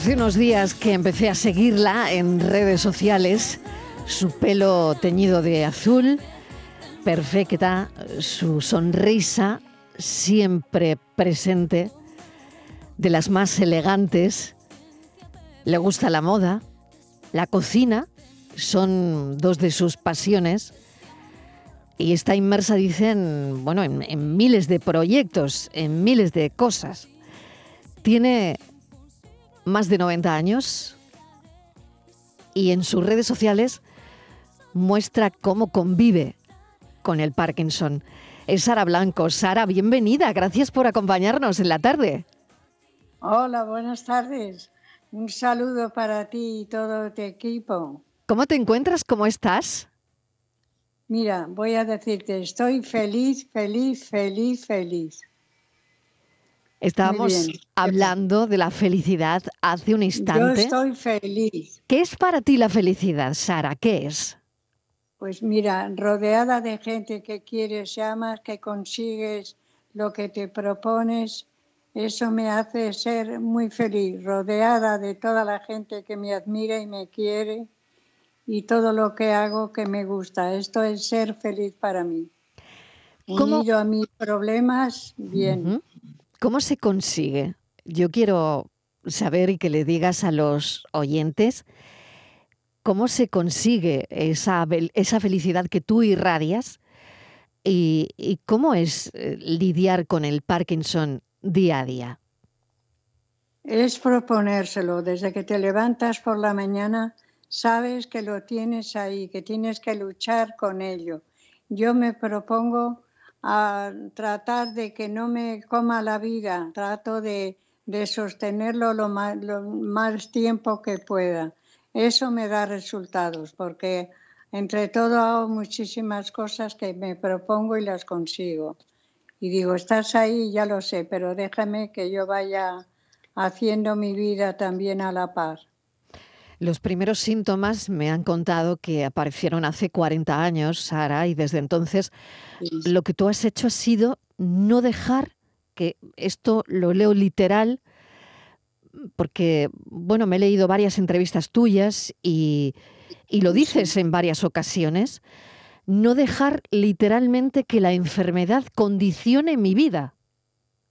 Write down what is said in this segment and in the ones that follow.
Hace unos días que empecé a seguirla en redes sociales, su pelo teñido de azul, perfecta, su sonrisa siempre presente, de las más elegantes, le gusta la moda, la cocina, son dos de sus pasiones, y está inmersa, dicen, bueno, en, miles de proyectos, en miles de cosas. Tiene más de 90 años y en sus redes sociales muestra cómo convive con el Parkinson. Es Sara Blanco. Sara, bienvenida. Gracias por acompañarnos en la tarde. Hola, buenas tardes. Un saludo para ti y todo tu equipo. ¿Cómo te encuentras? ¿Cómo estás? Mira, voy a decirte, estoy feliz, feliz, feliz, feliz. Estábamos hablando de la felicidad hace un Yo instante. estoy feliz. ¿Qué es para ti la felicidad, Sara? ¿Qué es? Pues mira, rodeada de gente que quieres, amas, que consigues lo que te propones, eso me hace ser muy feliz, rodeada de toda la gente que me admira y me quiere y todo lo que hago que me gusta. Esto es ser feliz para mí. ¿Cómo- Unido a mis problemas, bien. ¿Cómo se consigue? Yo quiero saber y que le digas a los oyentes cómo se consigue esa, esa felicidad que tú irradias y, y cómo es eh, lidiar con el Parkinson día a día. Es proponérselo. Desde que te levantas por la mañana, sabes que lo tienes ahí, que tienes que luchar con ello. Yo me propongo a tratar de que no me coma la vida, trato de, de sostenerlo lo más, lo más tiempo que pueda. Eso me da resultados, porque entre todo hago muchísimas cosas que me propongo y las consigo. Y digo, estás ahí, ya lo sé, pero déjame que yo vaya haciendo mi vida también a la par. Los primeros síntomas me han contado que aparecieron hace 40 años, Sara, y desde entonces Sí. lo que tú has hecho ha sido no dejar que esto lo leo literal, porque, bueno, me he leído varias entrevistas tuyas y, y lo dices en varias ocasiones, no dejar literalmente que la enfermedad condicione mi vida.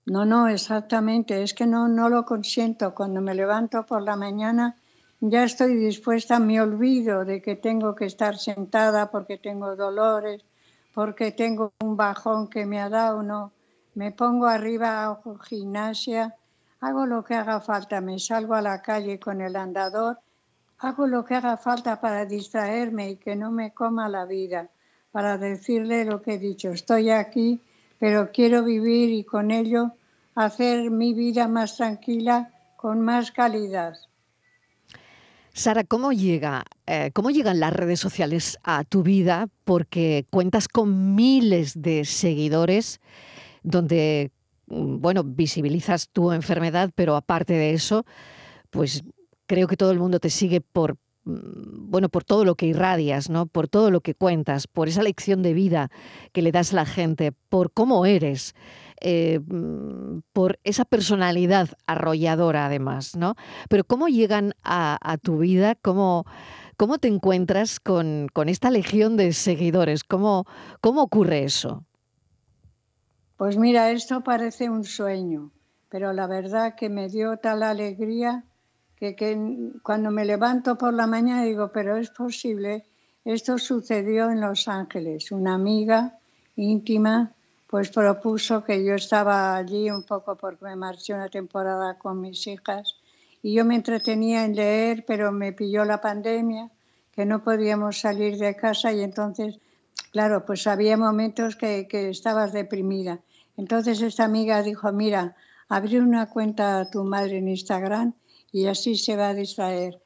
No, no, exactamente. Es que no, no lo consiento. Cuando me levanto por la mañana ya estoy dispuesta, me olvido de que tengo que estar sentada porque tengo dolores, porque tengo un bajón que me ha dado, no. Me pongo arriba, hago gimnasia, hago lo que haga falta, me salgo a la calle con el andador, hago lo que haga falta para distraerme y que no me coma la vida, para decirle lo que he dicho, estoy aquí, pero quiero vivir y con ello hacer mi vida más tranquila, con más calidad. Sara, ¿cómo, llega, eh, ¿cómo llegan las redes sociales a tu vida? Porque cuentas con miles de seguidores donde, mm, bueno, visibilizas tu enfermedad, pero aparte de eso, pues creo que todo el mundo te sigue por, mm, bueno, por todo lo que irradias, ¿no? Por todo lo que cuentas, por esa lección de vida que le das a la gente, por cómo eres, eh, mm, por esa personalidad arrolladora además, ¿no? Pero ¿cómo llegan a, a tu vida? ¿Cómo, cómo te encuentras con, con esta legión de seguidores? ¿Cómo, ¿Cómo ocurre eso? Pues mira, esto parece un sueño, pero la verdad que me dio tal alegría que, que cuando me levanto por la mañana digo, pero es posible, esto sucedió en Los Ángeles. Una amiga íntima pues propuso que yo estaba allí un poco porque me marché una temporada con mis hijas y yo me entretenía en leer, pero me pilló la pandemia, que no podíamos salir de casa y entonces, claro, pues había momentos que, que estabas deprimida. Entonces esta amiga dijo, mira, abrí una cuenta a tu madre en Instagram y así se va a distraer.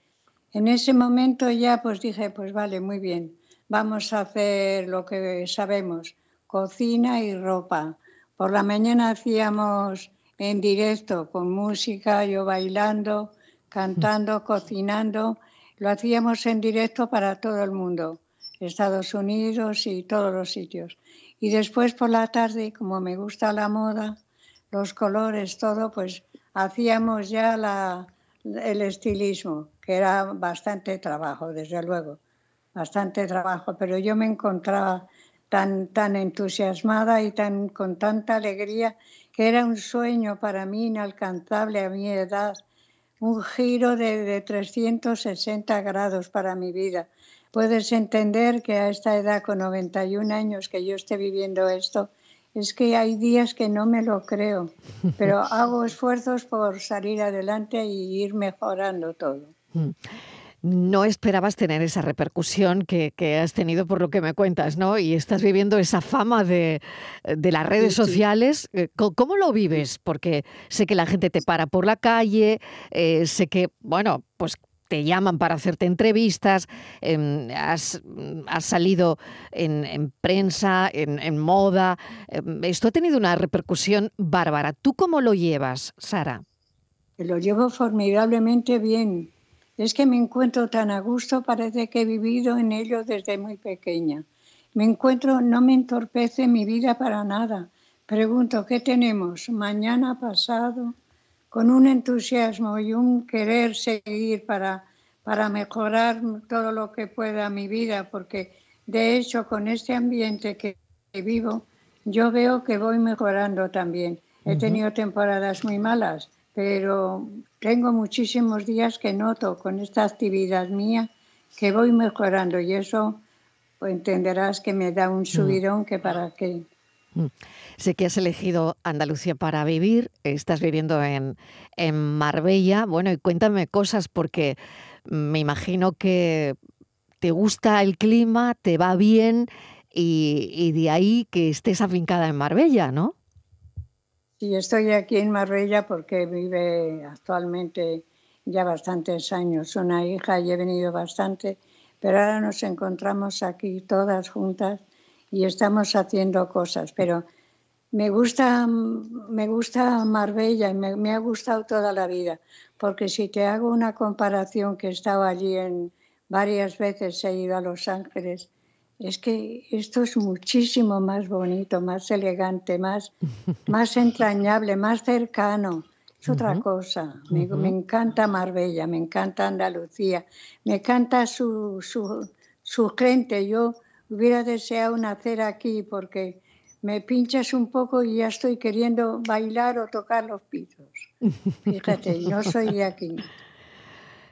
En ese momento ya pues dije, pues vale, muy bien, vamos a hacer lo que sabemos, cocina y ropa. Por la mañana hacíamos en directo con música, yo bailando, cantando, cocinando. Lo hacíamos en directo para todo el mundo, Estados Unidos y todos los sitios. Y después por la tarde, como me gusta la moda, los colores, todo, pues hacíamos ya la, el estilismo, que era bastante trabajo, desde luego, bastante trabajo, pero yo me encontraba tan, tan entusiasmada y tan, con tanta alegría que era un sueño para mí inalcanzable a mi edad, un giro de, de 360 grados para mi vida. Puedes entender que a esta edad, con 91 años, que yo esté viviendo esto, es que hay días que no me lo creo, pero hago esfuerzos por salir adelante y ir mejorando todo. No esperabas tener esa repercusión que, que, has tenido por lo que me cuentas, ¿no? Y estás viviendo esa fama de, de las redes sí, sociales. Eh, ¿Cómo lo vives? Porque sé que la gente te para por la calle, eh, sé que, bueno, pues te llaman para hacerte entrevistas, eh, has, has, salido en, en prensa, en, en moda. Eh, esto ha tenido una repercusión bárbara. ¿Tú cómo lo llevas, Sara? Lo llevo formidablemente bien. Es que me encuentro tan a gusto, parece que he vivido en ello desde muy pequeña. Me encuentro, no me entorpece mi vida para nada. Pregunto, ¿qué tenemos? Mañana, pasado, con un entusiasmo y un querer seguir para, para mejorar todo lo que pueda mi vida, porque de hecho con este ambiente que vivo, yo veo que voy mejorando también. He tenido temporadas muy malas, pero tengo muchísimos días que noto con esta actividad mía que voy mejorando y eso pues, entenderás que me da un subidón que para qué. Sé que has elegido Andalucía para vivir, estás viviendo en, en Marbella. Bueno, y cuéntame cosas porque me imagino que te gusta el clima, te va bien y, y de ahí que estés afincada en Marbella, ¿no? Sí, estoy aquí en Marbella porque vive actualmente ya bastantes años una hija y he venido bastante, pero ahora nos encontramos aquí todas juntas y estamos haciendo cosas. Pero me gusta, me gusta Marbella y me, me ha gustado toda la vida, porque si te hago una comparación que he estado allí en varias veces, he ido a Los Ángeles, es que esto es muchísimo más bonito, más elegante, más, más entrañable, más cercano. Es otra uh -huh. cosa. Me, uh -huh. me, encanta Marbella, me encanta Andalucía, me encanta su, su, su, gente. Yo hubiera deseado nacer aquí porque me pinchas un poco y ya estoy queriendo bailar o tocar los pisos. Fíjate, yo soy de aquí.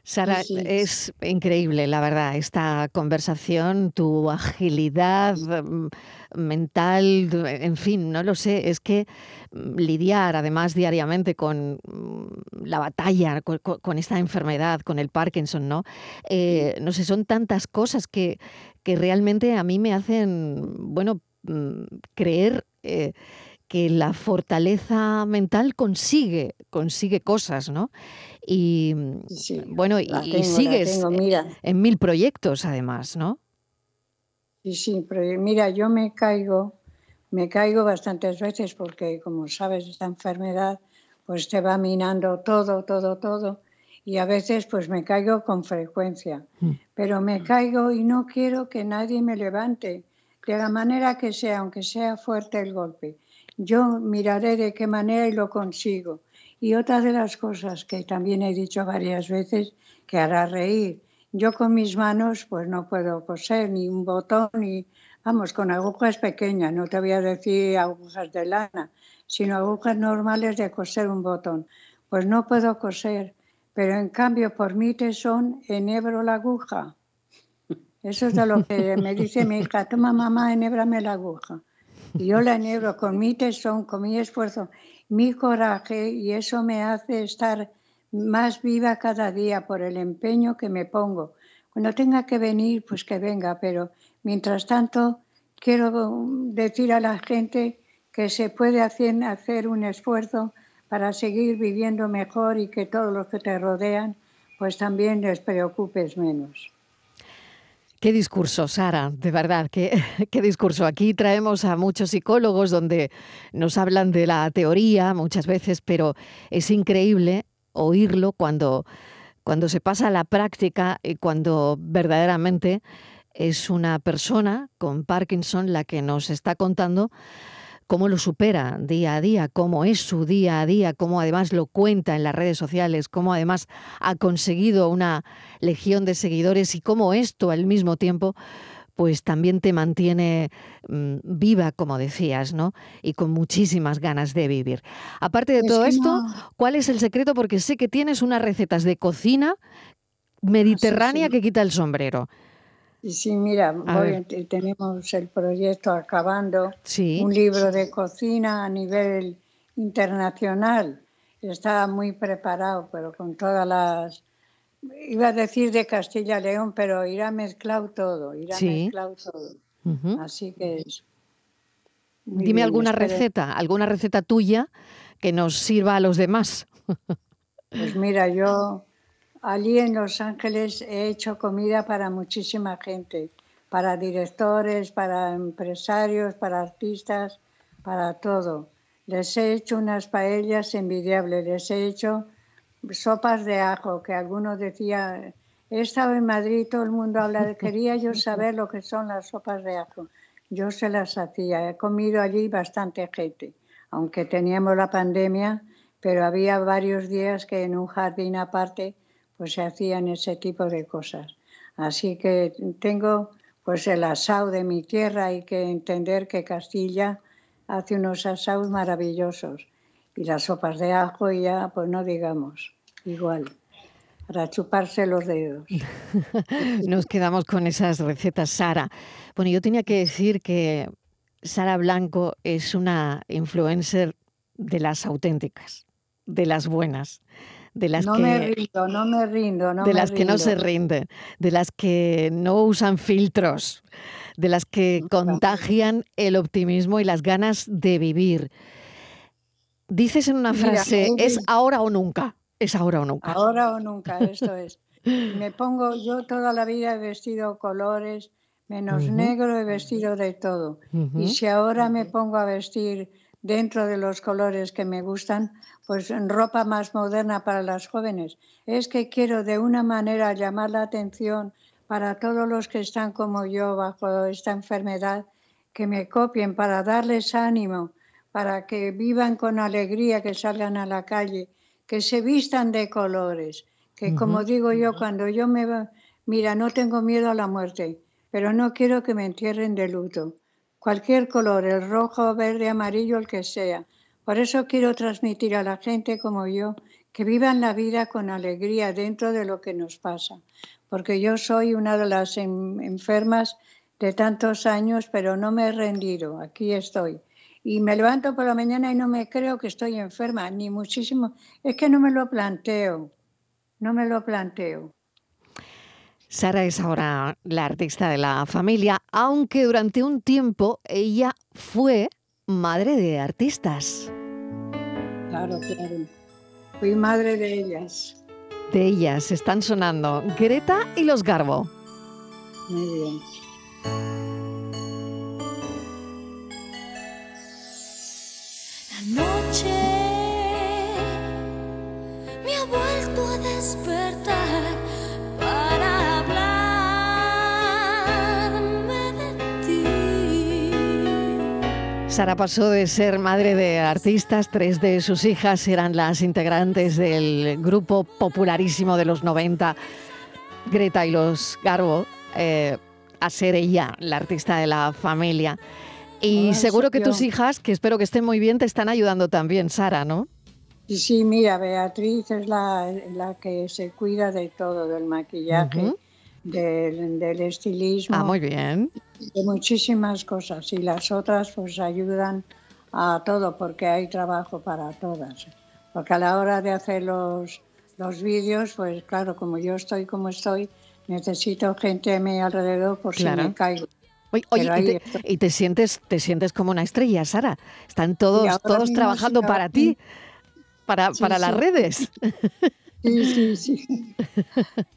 Sara, sí, es increíble, la verdad, esta conversación, tu agilidad mm, mental, en fin, no lo sé, es que mm, lidiar además diariamente con mm, la batalla, con, con esta enfermedad, con el Parkinson, ¿no? Eh, no sé, son tantas cosas que, que realmente a mí me hacen, bueno, creer... Eh, que la fortaleza mental consigue, consigue cosas, ¿no? Y sí, bueno, y, tengo, y, sigues tengo, en mil proyectos además, ¿no? Sí, sí, pero mira, yo me caigo, me caigo bastantes veces porque, como sabes, esta enfermedad pues te va minando todo, todo, todo. Y a veces pues me caigo con frecuencia. Mm. Pero me caigo y no quiero que nadie me levante, de la manera que sea, aunque sea fuerte el golpe yo miraré de qué manera y lo consigo. Y otra de las cosas que también he dicho varias veces, que hará reír, yo con mis manos pues no puedo coser ni un botón, ni, vamos, con agujas pequeñas, no te voy a decir agujas de lana, sino agujas normales de coser un botón. Pues no puedo coser, pero en cambio por mi tesón enhebro la aguja. Eso es de lo que me dice mi hija, toma mamá, enhébrame la aguja. Y yo la enhebro con mi tesón, con mi esfuerzo, mi coraje y eso me hace estar más viva cada día por el empeño que me pongo. Cuando tenga que venir, pues que venga, pero mientras tanto quiero decir a la gente que se puede hacer, hacer un esfuerzo para seguir viviendo mejor y que todos los que te rodean, pues también les preocupes menos. Qué discurso, Sara, de verdad, qué, discurso. Aquí traemos a muchos psicólogos donde nos hablan de la teoría muchas veces, pero es increíble oírlo cuando, cuando se pasa a la práctica y cuando verdaderamente es una persona con Parkinson la que nos está contando cómo lo supera día a día, cómo es su día a día, cómo además lo cuenta en las redes sociales, cómo además ha conseguido una legión de seguidores y cómo esto al mismo tiempo pues también te mantiene mm, viva, como decías, ¿no? Y con muchísimas ganas de vivir. Aparte de todo esto, ¿cuál es el secreto? Porque sé que tienes unas recetas de cocina mediterránea que quita el sombrero. Sí, mira, tenemos el proyecto acabando, un libro de cocina a nivel internacional. Está muy preparado, pero con todas las... Iba a decir de Castilla León, pero irá mezclado todo, irá mezclado todo. Así que es... Dime alguna receta, alguna receta tuya que nos sirva a los demás. pues mira, yo Allí en Los Ángeles he hecho comida para muchísima gente, para directores, para empresarios, para artistas, para todo. Les he hecho unas paellas envidiables, les he hecho sopas de ajo, que algunos decían, he estado en Madrid, todo el mundo habla quería yo saber lo que son las sopas de ajo. Yo se las hacía, he comido allí bastante gente, aunque teníamos la pandemia, pero había varios días que en un jardín aparte pues se hacían ese tipo de cosas. Así que tengo pues el asado de mi tierra, hay que entender que Castilla hace unos asados maravillosos y las sopas de ajo ya pues no digamos, igual para chuparse los dedos. Nos quedamos con esas recetas, Sara. Bueno, yo tenía que decir que Sara Blanco es una influencer de las auténticas, de las buenas de las no que me rindo, no me rindo, no de me las que no se rinden, de las que no usan filtros, de las que contagian el optimismo y las ganas de vivir. Dices en una frase, es ahora o nunca, es ahora o nunca. Ahora o nunca, esto es. Me pongo, yo toda la vida he vestido colores, menos negro he vestido de todo. Y si ahora me pongo a vestir dentro de los colores que me gustan, pues en ropa más moderna para las jóvenes, es que quiero de una manera llamar la atención para todos los que están como yo bajo esta enfermedad, que me copien para darles ánimo, para que vivan con alegría, que salgan a la calle, que se vistan de colores, que como digo yo, cuando yo me mira, no tengo miedo a la muerte, pero no quiero que me entierren de luto. Cualquier color, el rojo, verde, amarillo, el que sea. Por eso quiero transmitir a la gente como yo que vivan la vida con alegría dentro de lo que nos pasa. Porque yo soy una de las en- enfermas de tantos años, pero no me he rendido. Aquí estoy. Y me levanto por la mañana y no me creo que estoy enferma, ni muchísimo. Es que no me lo planteo. No me lo planteo. Sara es ahora la artista de la familia, aunque durante un tiempo ella fue madre de artistas. Claro, claro. Fui madre de ellas. De ellas están sonando Greta y los Garbo. Muy bien. La noche me ha vuelto a despertar Sara pasó de ser madre de artistas, tres de sus hijas eran las integrantes del grupo popularísimo de los 90, Greta y los Garbo, eh, a ser ella la artista de la familia. Y seguro que tus hijas, que espero que estén muy bien, te están ayudando también, Sara, ¿no? Y sí, mira, Beatriz es la, la que se cuida de todo, del maquillaje. Del, del estilismo, Ah, muy bien. de muchísimas cosas. Y las otras pues ayudan a todo porque hay trabajo para todas. Porque a la hora de hacer los, los vídeos, pues claro, como yo estoy como estoy, necesito gente a mi alrededor por Claro. si me caigo. Oye, oye, Pero y, te, estoy. y te sientes, te sientes como una estrella, Sara. Están todos, todos trabajando para ti, para, Sí, para las redes. Sí, sí, sí.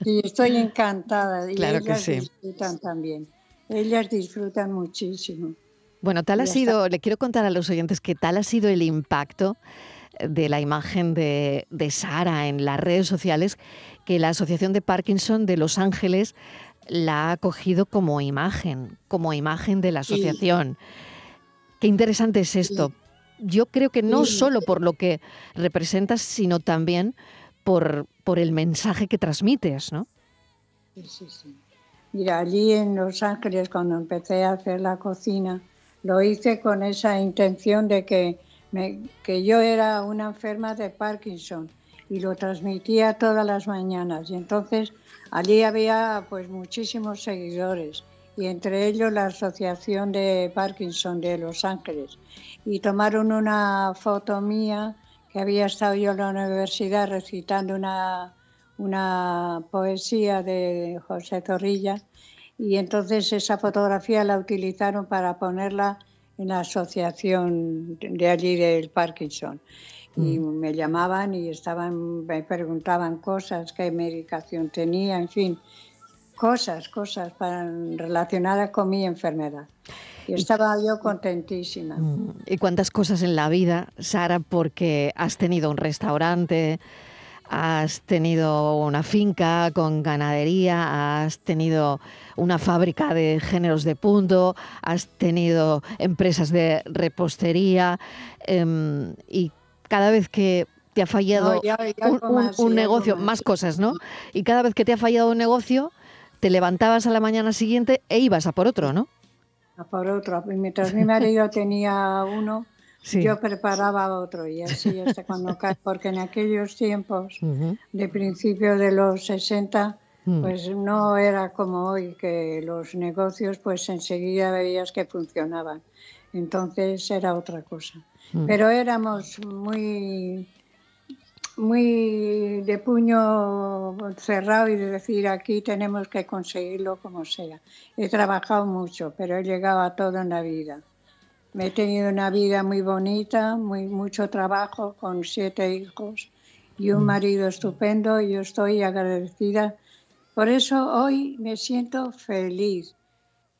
Y estoy encantada. Y Claro que ellas sí. disfrutan también. Ellas disfrutan muchísimo. Bueno, tal ha sido, le quiero contar a los oyentes que tal ha sido el impacto de la imagen de, de Sara en las redes sociales que la Asociación de Parkinson de Los Ángeles la ha cogido como imagen, como imagen de la Sí. asociación. Qué interesante es esto. Yo creo que no Sí. solo por lo que representas, sino también por, por el mensaje que transmites, ¿no? Sí, sí, sí. Mira, allí en Los Ángeles, cuando empecé a hacer la cocina, lo hice con esa intención de que, me- que yo era una enferma de Parkinson y lo transmitía todas las mañanas. Y entonces allí había pues muchísimos seguidores y entre ellos la Asociación de Parkinson de Los Ángeles. Y tomaron una foto mía que había estado yo en la universidad recitando una, una poesía de José Zorrilla y entonces esa fotografía la utilizaron para ponerla en la asociación de allí del Parkinson. Y me llamaban y estaban, me preguntaban cosas, qué medicación tenía, en fin, cosas, cosas para, relacionadas con mi enfermedad. Y estaba yo contentísima. Mm, Y cuántas cosas en la vida, Sara, porque has tenido un restaurante, has tenido una finca con ganadería, has tenido una fábrica de géneros de punto, has tenido empresas de repostería em, y cada vez que te ha fallado No, ya- ya un, negocio, más. más cosas, ¿no? Y cada vez que te ha fallado un negocio, te levantabas a la mañana siguiente e ibas a por otro, ¿no? A por otro. Mientras mi marido tenía uno, Sí. yo preparaba otro y así hasta cuando cae, porque en aquellos tiempos de principios de los 60, Mm. pues no era como hoy, que los negocios pues enseguida veías que funcionaban. Entonces era otra cosa. Mm. Pero éramos muy, muy de puño cerrado y de decir aquí tenemos que conseguirlo como sea. He trabajado mucho, pero he llegado a todo en la vida. Me he tenido una vida muy bonita, muy, mucho trabajo, con siete hijos y un marido estupendo y yo estoy agradecida. Por eso hoy me siento feliz.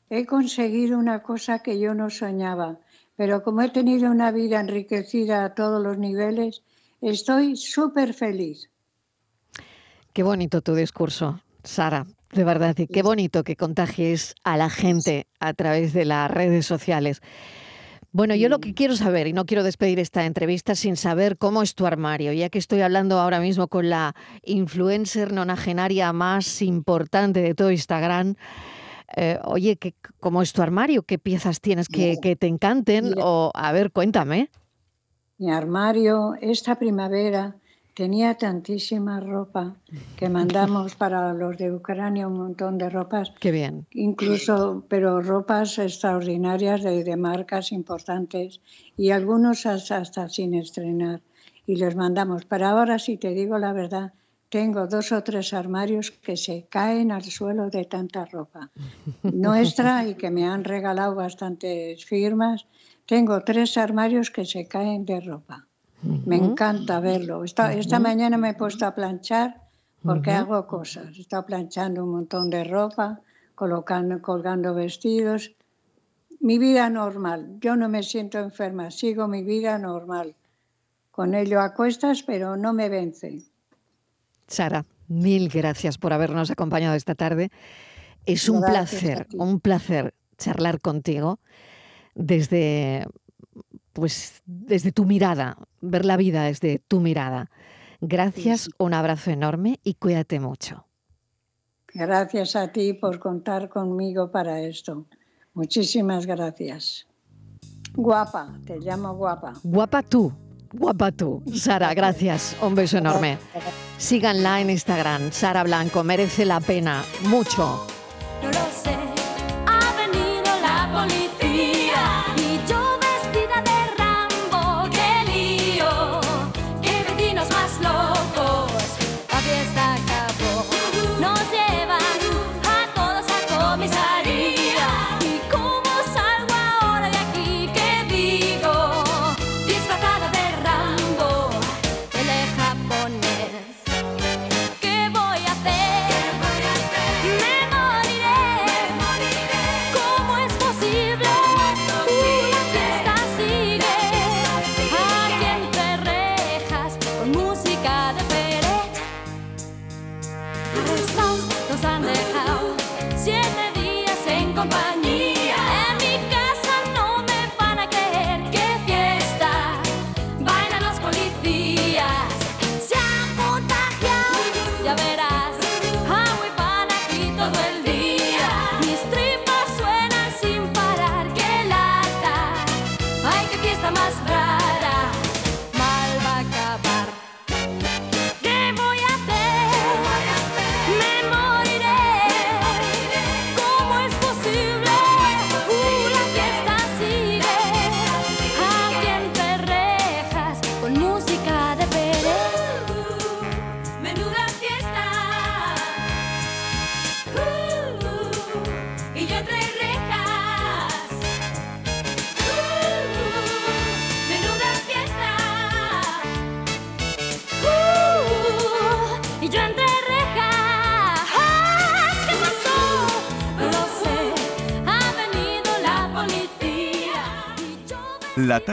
He conseguido una cosa que yo no soñaba, pero como he tenido una vida enriquecida a todos los niveles, estoy súper feliz. Qué bonito tu discurso, Sara, de verdad, y qué bonito que contagies a la gente a través de las redes sociales. Bueno, yo lo que quiero saber, y no quiero despedir esta entrevista sin saber cómo es tu armario, ya que estoy hablando ahora mismo con la influencer nonagenaria más importante de todo Instagram. eh, oye, ¿qué, ¿cómo es tu armario? ¿Qué piezas tienes que, que te encanten? O, a ver, cuéntame. Mi armario esta primavera tenía tantísima ropa que mandamos para los de Ucrania un montón de ropas, Qué bien. incluso, pero ropas extraordinarias de, de marcas importantes y algunos hasta, hasta sin estrenar. Y los mandamos. Pero ahora, si te digo la verdad, tengo dos o tres armarios que se caen al suelo de tanta ropa nuestra y que me han regalado bastantes firmas. Tengo tres armarios que se caen de ropa. Me encanta verlo. Esta, esta mañana me he puesto a planchar porque hago cosas. He estado planchando un montón de ropa, colocando, colgando vestidos. Mi vida normal. Yo no me siento enferma, sigo mi vida normal. Con ello a cuestas, pero no me vence. Sara, mil gracias por habernos acompañado esta tarde. Es un Gracias a placer, un placer charlar contigo desde, pues, desde tu mirada, ver la vida desde tu mirada. Gracias, un abrazo enorme y cuídate mucho. Gracias a ti por contar conmigo para esto. Muchísimas gracias. Guapa, te llamo guapa. Guapa tú, guapa tú. Sara, gracias. Un beso enorme. Síganla en Instagram, Sara Blanco, merece la pena mucho. No lo sé,